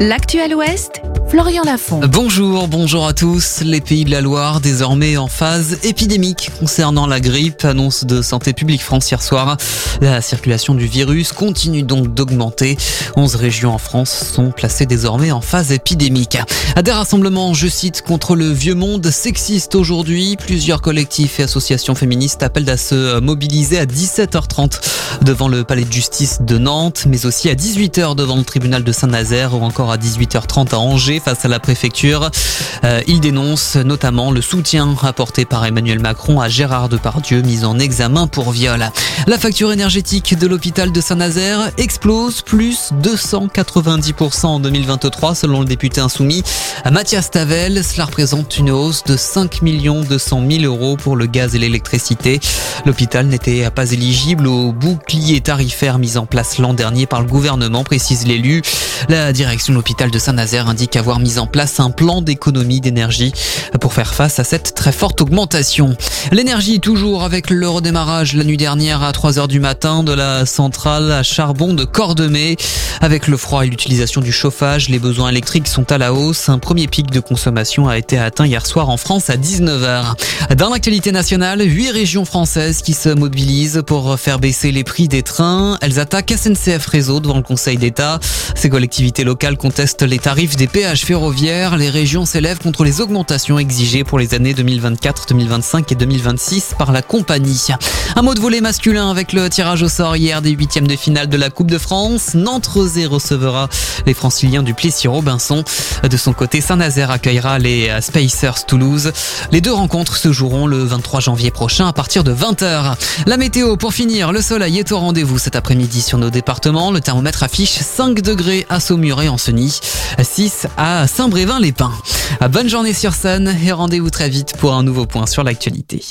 L'actuel Ouest, Florian Lafont. Bonjour, bonjour à tous. Les pays de la Loire désormais en phase épidémique concernant la grippe. Annonce de Santé publique France hier soir. La circulation du virus continue donc d'augmenter. 11 régions en France sont placées désormais en phase épidémique. À des rassemblements, je cite, contre le vieux monde sexiste aujourd'hui. Plusieurs collectifs et associations féministes appellent à se mobiliser à 17h30 devant le palais de justice de Nantes, mais aussi à 18h devant le tribunal de Saint-Nazaire ou encore à 18h30 à Angers face à la préfecture. Euh, il dénonce notamment le soutien apporté par Emmanuel Macron à Gérard Depardieu, mis en examen pour viol. La facture énergétique de l'hôpital de Saint-Nazaire explose, plus 290% en 2023 selon le député insoumis Mathias Tavel. Cela représente une hausse de 5 200 000 euros pour le gaz et l'électricité. L'hôpital n'était pas éligible au bouclier tarifaire mis en place l'an dernier par le gouvernement, précise l'élu. La direction de l'hôpital de Saint-Nazaire indique avoir mis en place un plan d'économie d'énergie pour faire face à cette très forte augmentation. L'énergie toujours avec le redémarrage la nuit dernière à 3h du matin de la centrale à charbon de Cordemais. Avec le froid et l'utilisation du chauffage, les besoins électriques sont à la hausse. Un premier pic de consommation a été atteint hier soir en France à 19h. Dans l'actualité nationale, 8 régions françaises qui se mobilisent pour faire baisser les prix des trains. Elles attaquent SNCF Réseau devant le Conseil d'État. Ces collectivités locales contestent les tarifs des péages ferroviaire, les régions s'élèvent contre les augmentations exigées pour les années 2024, 2025 et 2026 par la compagnie. Un mot de volet masculin avec le tirage au sort hier des huitièmes de finale de la Coupe de France. Nantes Rosé recevra les franciliens du Plessis-Robinson. De son côté, Saint-Nazaire accueillera les Spacers Toulouse. Les deux rencontres se joueront le 23 janvier prochain à partir de 20h. La météo pour finir, le soleil est au rendez-vous cet après-midi sur nos départements. Le thermomètre affiche 5 degrés à Saumur et Ancenis, 6 à Saint-Brévin-les-Pins. Bonne journée sur Sun et rendez-vous très vite pour un nouveau point sur l'actualité.